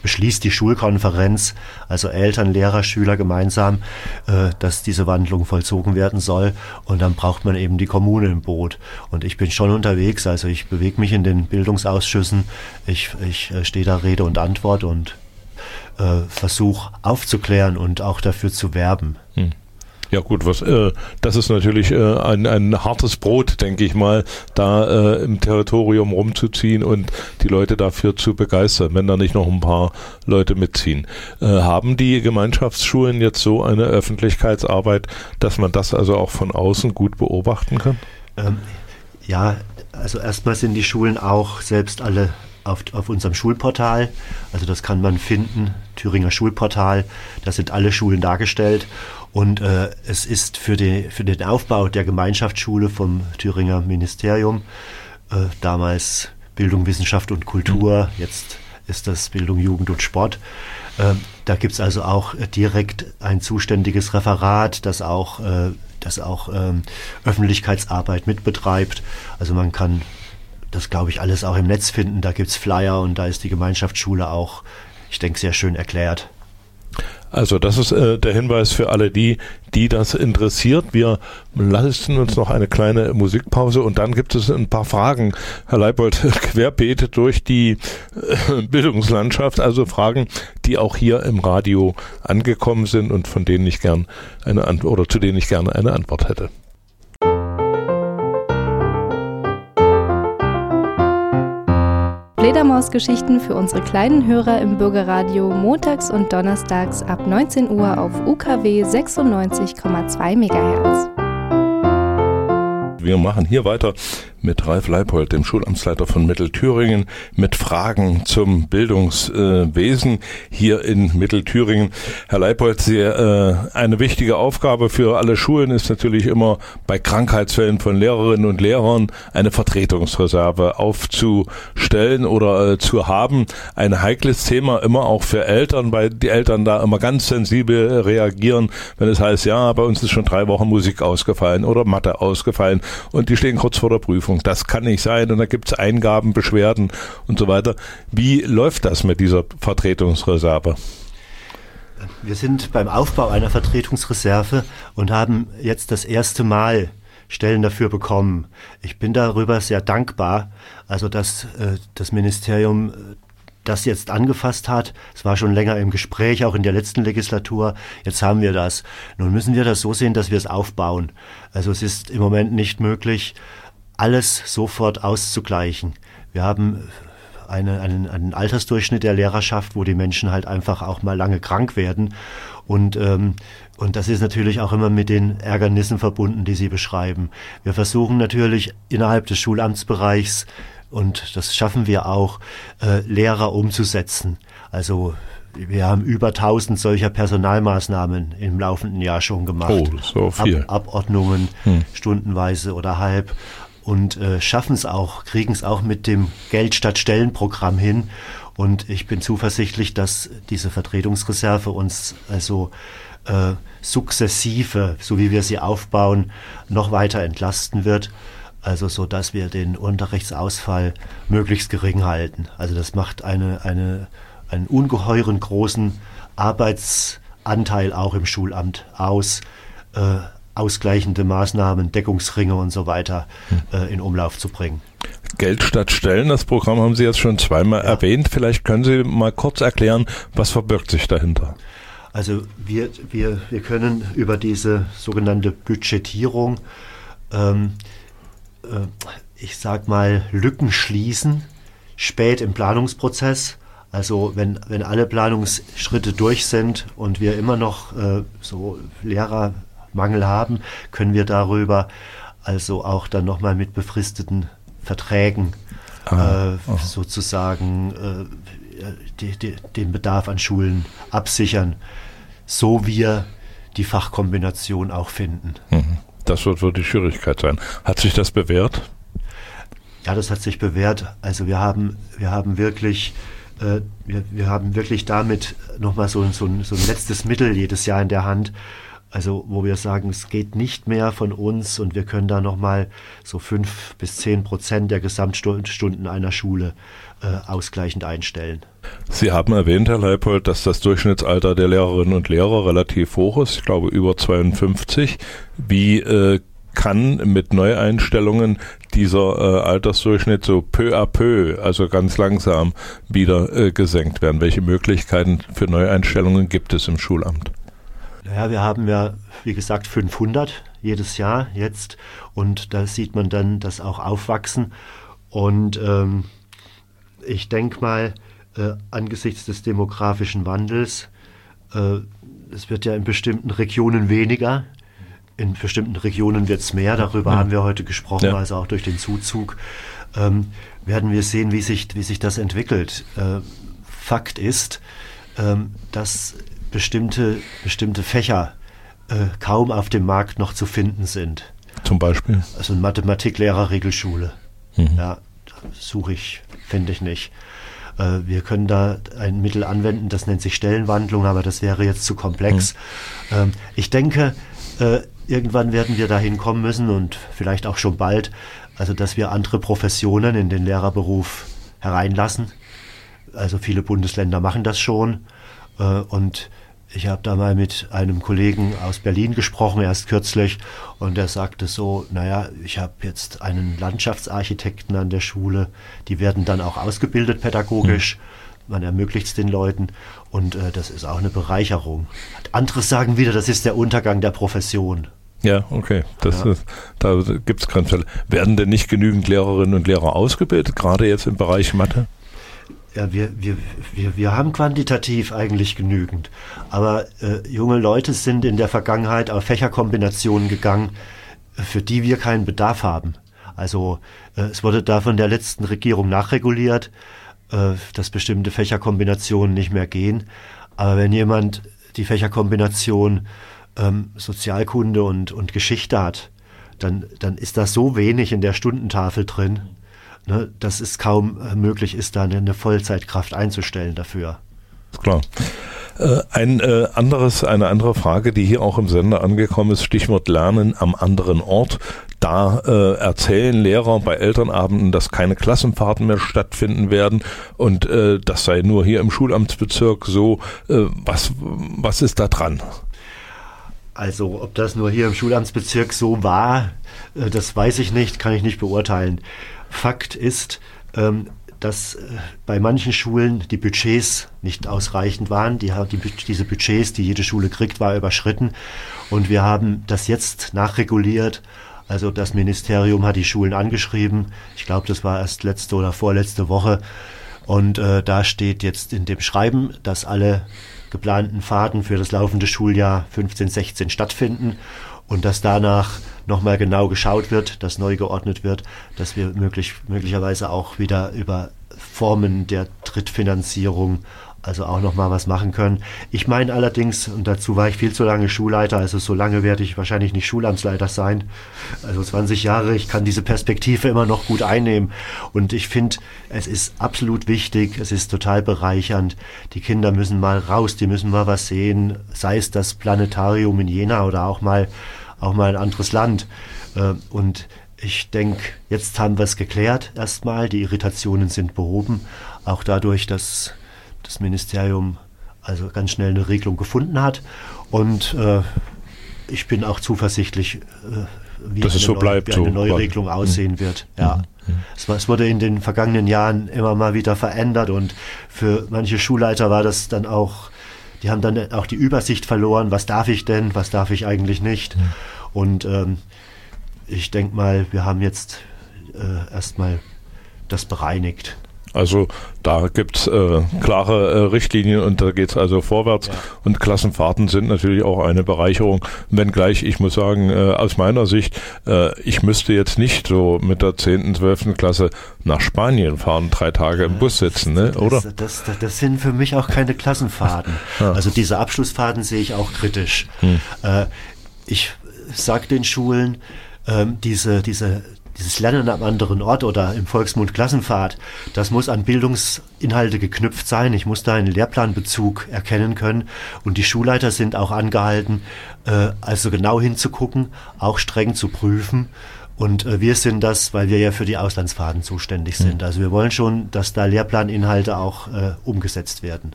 beschließt die Schulkonferenz, also Eltern, Lehrer, Schüler gemeinsam, äh, dass diese Wandlung vollzogen werden soll. Und dann braucht man eben die Kommune im Boot. Und ich bin schon unterwegs, also ich bewege mich in den Bildungsausschüssen, ich, ich äh, stehe da Rede und Antwort und äh, versuche aufzuklären und auch dafür zu werben. Hm. Ja gut, was äh, das ist natürlich äh, ein, ein hartes Brot, denke ich mal, da äh, im Territorium rumzuziehen und die Leute dafür zu begeistern, wenn da nicht noch ein paar Leute mitziehen. Äh, haben die Gemeinschaftsschulen jetzt so eine Öffentlichkeitsarbeit, dass man das also auch von außen gut beobachten kann? Ähm, ja, also erstmal sind die Schulen auch selbst alle auf, auf unserem Schulportal. Also das kann man finden, Thüringer Schulportal. Da sind alle Schulen dargestellt. Und äh, es ist für, die, für den Aufbau der Gemeinschaftsschule vom Thüringer Ministerium, äh, damals Bildung, Wissenschaft und Kultur, jetzt ist das Bildung, Jugend und Sport. Äh, da gibt es also auch direkt ein zuständiges Referat, das auch, äh, das auch ähm, Öffentlichkeitsarbeit mitbetreibt. Also man kann das, glaube ich, alles auch im Netz finden. Da gibt es Flyer und da ist die Gemeinschaftsschule auch, ich denke, sehr schön erklärt. Also das ist äh, der Hinweis für alle die, die das interessiert. Wir leisten uns noch eine kleine Musikpause und dann gibt es ein paar Fragen, Herr Leibold, querbeet durch die äh, Bildungslandschaft, also Fragen, die auch hier im Radio angekommen sind und von denen ich gern eine Antwort oder zu denen ich gerne eine Antwort hätte. Fledermausgeschichten für unsere kleinen Hörer im Bürgerradio montags und donnerstags ab 19 Uhr auf UKW 96,2 MHz. Wir machen hier weiter mit Ralf Leipold, dem Schulamtsleiter von Mittelthüringen, mit Fragen zum Bildungswesen hier in Mittelthüringen. Herr Leipold, Sie, äh, eine wichtige Aufgabe für alle Schulen ist natürlich immer bei Krankheitsfällen von Lehrerinnen und Lehrern eine Vertretungsreserve aufzustellen oder äh, zu haben. Ein heikles Thema immer auch für Eltern, weil die Eltern da immer ganz sensibel reagieren, wenn es heißt, ja, bei uns ist schon drei Wochen Musik ausgefallen oder Mathe ausgefallen und die stehen kurz vor der Prüfung. Das kann nicht sein und da gibt es Eingaben, Beschwerden und so weiter. Wie läuft das mit dieser Vertretungsreserve? Wir sind beim Aufbau einer Vertretungsreserve und haben jetzt das erste Mal Stellen dafür bekommen. Ich bin darüber sehr dankbar, also dass äh, das Ministerium äh, das jetzt angefasst hat. Es war schon länger im Gespräch, auch in der letzten Legislatur. Jetzt haben wir das. Nun müssen wir das so sehen, dass wir es aufbauen. Also es ist im Moment nicht möglich, alles sofort auszugleichen. Wir haben eine, einen, einen Altersdurchschnitt der Lehrerschaft, wo die Menschen halt einfach auch mal lange krank werden. Und, ähm, und das ist natürlich auch immer mit den Ärgernissen verbunden, die Sie beschreiben. Wir versuchen natürlich innerhalb des Schulamtsbereichs, und das schaffen wir auch, äh, Lehrer umzusetzen. Also wir haben über 1000 solcher Personalmaßnahmen im laufenden Jahr schon gemacht. Oh, so viel. Ab, Abordnungen, hm. stundenweise oder halb und äh, schaffen es auch, kriegen es auch mit dem Geld statt Stellen Programm hin. Und ich bin zuversichtlich, dass diese Vertretungsreserve uns also äh, sukzessive, so wie wir sie aufbauen, noch weiter entlasten wird. Also so, dass wir den Unterrichtsausfall möglichst gering halten. Also das macht eine, eine, einen ungeheuren großen Arbeitsanteil auch im Schulamt aus. Äh, ausgleichende Maßnahmen, Deckungsringe und so weiter hm. äh, in Umlauf zu bringen. Geld statt Stellen, das Programm haben Sie jetzt schon zweimal ja. erwähnt. Vielleicht können Sie mal kurz erklären, was verbirgt sich dahinter? Also wir, wir, wir können über diese sogenannte Budgetierung, ähm, äh, ich sag mal, Lücken schließen, spät im Planungsprozess. Also wenn, wenn alle Planungsschritte durch sind und wir immer noch äh, so Lehrer Mangel haben, können wir darüber also auch dann nochmal mit befristeten Verträgen ah, äh, oh. sozusagen äh, die, die, den Bedarf an Schulen absichern, so wir die Fachkombination auch finden. Mhm. Das wird wohl die Schwierigkeit sein. Hat sich das bewährt? Ja, das hat sich bewährt. Also wir haben, wir haben wirklich äh, wir, wir haben wirklich damit nochmal so, so, so ein letztes Mittel jedes Jahr in der Hand, also wo wir sagen, es geht nicht mehr von uns und wir können da nochmal so fünf bis zehn Prozent der Gesamtstunden einer Schule äh, ausgleichend einstellen. Sie haben erwähnt, Herr Leipold, dass das Durchschnittsalter der Lehrerinnen und Lehrer relativ hoch ist, ich glaube über 52. Wie äh, kann mit Neueinstellungen dieser äh, Altersdurchschnitt so peu à peu, also ganz langsam, wieder äh, gesenkt werden? Welche Möglichkeiten für Neueinstellungen gibt es im Schulamt? Ja, wir haben ja, wie gesagt, 500 jedes Jahr jetzt und da sieht man dann das auch aufwachsen. Und ähm, ich denke mal, äh, angesichts des demografischen Wandels, äh, es wird ja in bestimmten Regionen weniger, in bestimmten Regionen wird es mehr, darüber ja. haben wir heute gesprochen, ja. also auch durch den Zuzug, ähm, werden wir sehen, wie sich, wie sich das entwickelt. Äh, Fakt ist, ähm, dass bestimmte, bestimmte Fächer äh, kaum auf dem Markt noch zu finden sind. Zum Beispiel? Also ein Mathematiklehrer Regelschule. Mhm. Ja, suche ich, finde ich nicht. Äh, wir können da ein Mittel anwenden, das nennt sich Stellenwandlung, aber das wäre jetzt zu komplex. Mhm. Ähm, ich denke, äh, irgendwann werden wir dahin kommen müssen und vielleicht auch schon bald, also dass wir andere Professionen in den Lehrerberuf hereinlassen. Also viele Bundesländer machen das schon. Äh, und ich habe da mal mit einem Kollegen aus Berlin gesprochen, erst kürzlich, und er sagte so, naja, ich habe jetzt einen Landschaftsarchitekten an der Schule, die werden dann auch ausgebildet pädagogisch. Mhm. Man ermöglicht es den Leuten und äh, das ist auch eine Bereicherung. Andere sagen wieder, das ist der Untergang der Profession. Ja, okay. Das ja. Ist, da gibt es Grenzfälle. Werden denn nicht genügend Lehrerinnen und Lehrer ausgebildet, gerade jetzt im Bereich Mathe? Ja, wir, wir, wir, wir haben quantitativ eigentlich genügend. Aber äh, junge Leute sind in der Vergangenheit auf Fächerkombinationen gegangen, für die wir keinen Bedarf haben. Also äh, es wurde da von der letzten Regierung nachreguliert, äh, dass bestimmte Fächerkombinationen nicht mehr gehen. Aber wenn jemand die Fächerkombination ähm, Sozialkunde und, und Geschichte hat, dann, dann ist das so wenig in der Stundentafel drin, ne, dass es kaum äh, möglich ist, da eine Vollzeitkraft einzustellen dafür. Klar. Äh, ein äh, anderes, eine andere Frage, die hier auch im Sender angekommen ist, Stichwort Lernen am anderen Ort. Da äh, erzählen Lehrer bei Elternabenden, dass keine Klassenfahrten mehr stattfinden werden und äh, das sei nur hier im Schulamtsbezirk so. Was, was ist da dran? Also ob das nur hier im Schulamtsbezirk so war, äh, das weiß ich nicht, kann ich nicht beurteilen. Fakt ist, ähm, dass äh, bei manchen Schulen die Budgets nicht ausreichend waren. Die, die, diese Budgets, die jede Schule kriegt, war überschritten. Und wir haben das jetzt nachreguliert. Also das Ministerium hat die Schulen angeschrieben. Ich glaube, das war erst letzte oder vorletzte Woche. Und äh, da steht jetzt in dem Schreiben, dass alle geplanten Fahrten für das laufende Schuljahr 15, 16 stattfinden und dass danach nochmal genau geschaut wird, dass neu geordnet wird, dass wir möglich, möglicherweise auch wieder über Formen der Drittfinanzierung also auch noch mal was machen können. Ich meine allerdings, und dazu war ich viel zu lange Schulleiter, also so lange werde ich wahrscheinlich nicht Schulamtsleiter sein, also 20 Jahre, ich kann diese Perspektive immer noch gut einnehmen. Und ich finde, es ist absolut wichtig, es ist total bereichernd. Die Kinder müssen mal raus, die müssen mal was sehen, sei es das Planetarium in Jena oder auch mal, auch mal ein anderes Land. Äh, und ich denke, jetzt haben wir es geklärt erstmal, die Irritationen sind behoben, auch dadurch, dass das Ministerium also ganz schnell eine Regelung gefunden hat. Und äh, ich bin auch zuversichtlich, äh, wie, Dass eine, so neue, wie eine neue so Regelung mhm. aussehen wird. Ja. Mhm. Es, es, wurde in den vergangenen Jahren immer mal wieder verändert und für manche Schulleiter war das dann auch, die haben dann auch die Übersicht verloren, was darf ich denn, was darf ich eigentlich nicht. Mhm. Und ähm, ich denke mal, wir haben jetzt äh, erstmal das bereinigt. Also da gibt's äh, klare äh, Richtlinien und da geht's also vorwärts. Ja. Und Klassenfahrten sind natürlich auch eine Bereicherung. Wenngleich, ich muss sagen, äh, aus meiner Sicht, äh, ich müsste jetzt nicht so mit der 10., 12. Klasse nach Spanien fahren, drei Tage im Bus sitzen, ne? oder? Das, das, das, das sind für mich auch keine Klassenfahrten. ja. Also diese Abschlussfahrten sehe ich auch kritisch. Hm. Äh, ich sage den Schulen, ähm, diese, diese dieses Lernen am anderen Ort oder im Volksmund Klassenfahrt, das muss an Bildungsinhalte geknüpft sein. Ich muss da einen Lehrplanbezug erkennen können. Und die Schulleiter sind auch angehalten, äh, also genau hinzugucken, auch streng zu prüfen. Und äh, wir sind das, weil wir ja für die Auslandsfahrten zuständig sind. Mhm. Also wir wollen schon, dass da Lehrplaninhalte auch äh, umgesetzt werden.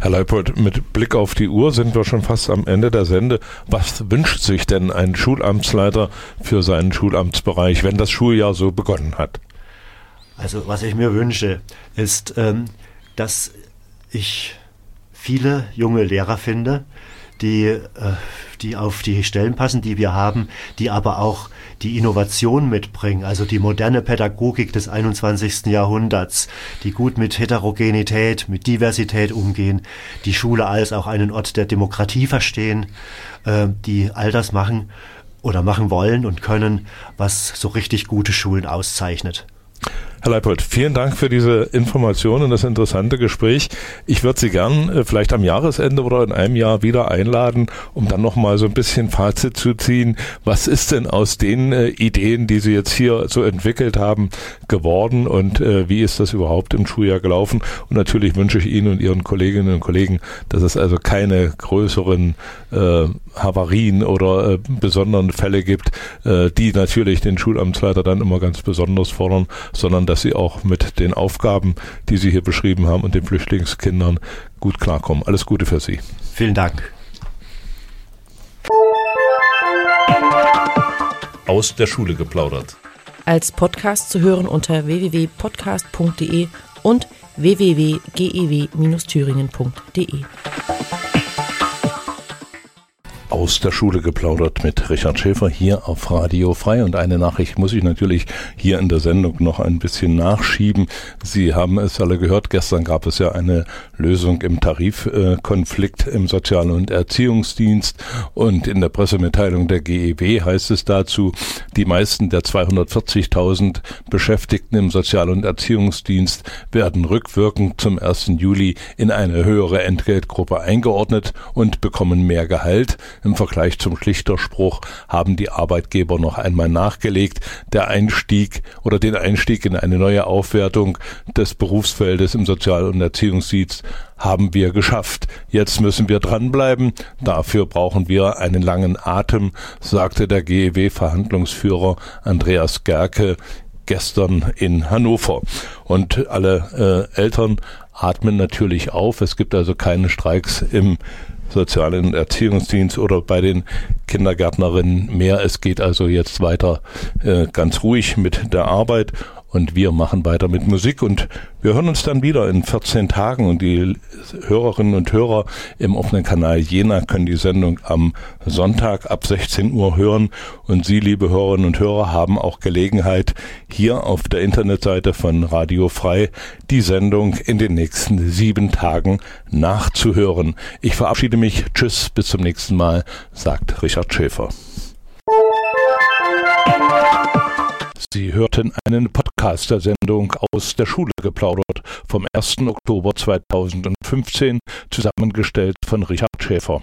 Herr Leipold, mit Blick auf die Uhr sind wir schon fast am Ende der Sende. Was wünscht sich denn ein Schulamtsleiter für seinen Schulamtsbereich, wenn das Schuljahr so begonnen hat? Also was ich mir wünsche, ist, ähm, dass ich viele junge Lehrer finde, die, äh, die auf die Stellen passen, die wir haben, die aber auch die Innovation mitbringen, also die moderne Pädagogik des 21. Jahrhunderts, die gut mit Heterogenität, mit Diversität umgehen, die Schule als auch einen Ort der Demokratie verstehen, äh, die all das machen oder machen wollen und können, was so richtig gute Schulen auszeichnet. Herr Leipold, vielen Dank für diese Information und das interessante Gespräch. Ich würde Sie gern äh, vielleicht am Jahresende oder in einem Jahr wieder einladen, um dann nochmal so ein bisschen Fazit zu ziehen. Was ist denn aus den äh, Ideen, die Sie jetzt hier so entwickelt haben, geworden und äh, wie ist das überhaupt im Schuljahr gelaufen? Und natürlich wünsche ich Ihnen und Ihren Kolleginnen und Kollegen, dass es also keine größeren äh, Havarien oder äh, besonderen Fälle gibt, äh, die natürlich den Schulamtsleiter dann immer ganz besonders fordern, sondern dass sie auch mit den Aufgaben, die Sie hier beschrieben haben und den Flüchtlingskindern gut klarkommen. Alles Gute für Sie. Vielen Dank. Aus der Schule geplaudert. Als Podcast zu hören unter www.podcast.de und www.gew-thüringen.de. aus der Schule geplaudert mit Richard Schäfer hier auf Radio Frei. Und eine Nachricht muss ich natürlich hier in der Sendung noch ein bisschen nachschieben. Sie haben es alle gehört, gestern gab es ja eine Lösung im Tarifkonflikt im Sozial- und Erziehungsdienst. Und in der Pressemitteilung der GEW heißt es dazu, die meisten der 240.000 Beschäftigten im Sozial- und Erziehungsdienst werden rückwirkend zum 1. Juli in eine höhere Entgeltgruppe eingeordnet und bekommen mehr Gehalt. Im Vergleich zum Schlichterspruch haben die Arbeitgeber noch einmal nachgelegt. Der Einstieg oder den Einstieg in eine neue Aufwertung des Berufsfeldes im Sozial- und Erziehungsdienst haben wir geschafft. Jetzt müssen wir dranbleiben. Dafür brauchen wir einen langen Atem, sagte der GEW-Verhandlungsführer Andreas Gerke gestern in Hannover. Und alle äh, Eltern atmen natürlich auf. Es gibt also keine Streiks im sozialen Erziehungsdienst oder bei den Kindergärtnerinnen mehr. Es geht also jetzt weiter äh, ganz ruhig mit der Arbeit und wir machen weiter mit Musik und wir hören uns dann wieder in 14 Tagen und die Hörerinnen und Hörer im offenen Kanal Jena können die Sendung am Sonntag ab 16 Uhr hören und Sie, liebe Hörerinnen und Hörer, haben auch Gelegenheit, hier auf der Internetseite von Radio Frei die Sendung in den nächsten sieben Tagen nachzuhören. Ich verabschiede mich. Tschüss, bis zum nächsten Mal, sagt Richard Schäfer. Sie hörten einen Podcast der Sendung aus der Schule geplaudert vom 1. Oktober 2015, zusammengestellt von Richard Schäfer.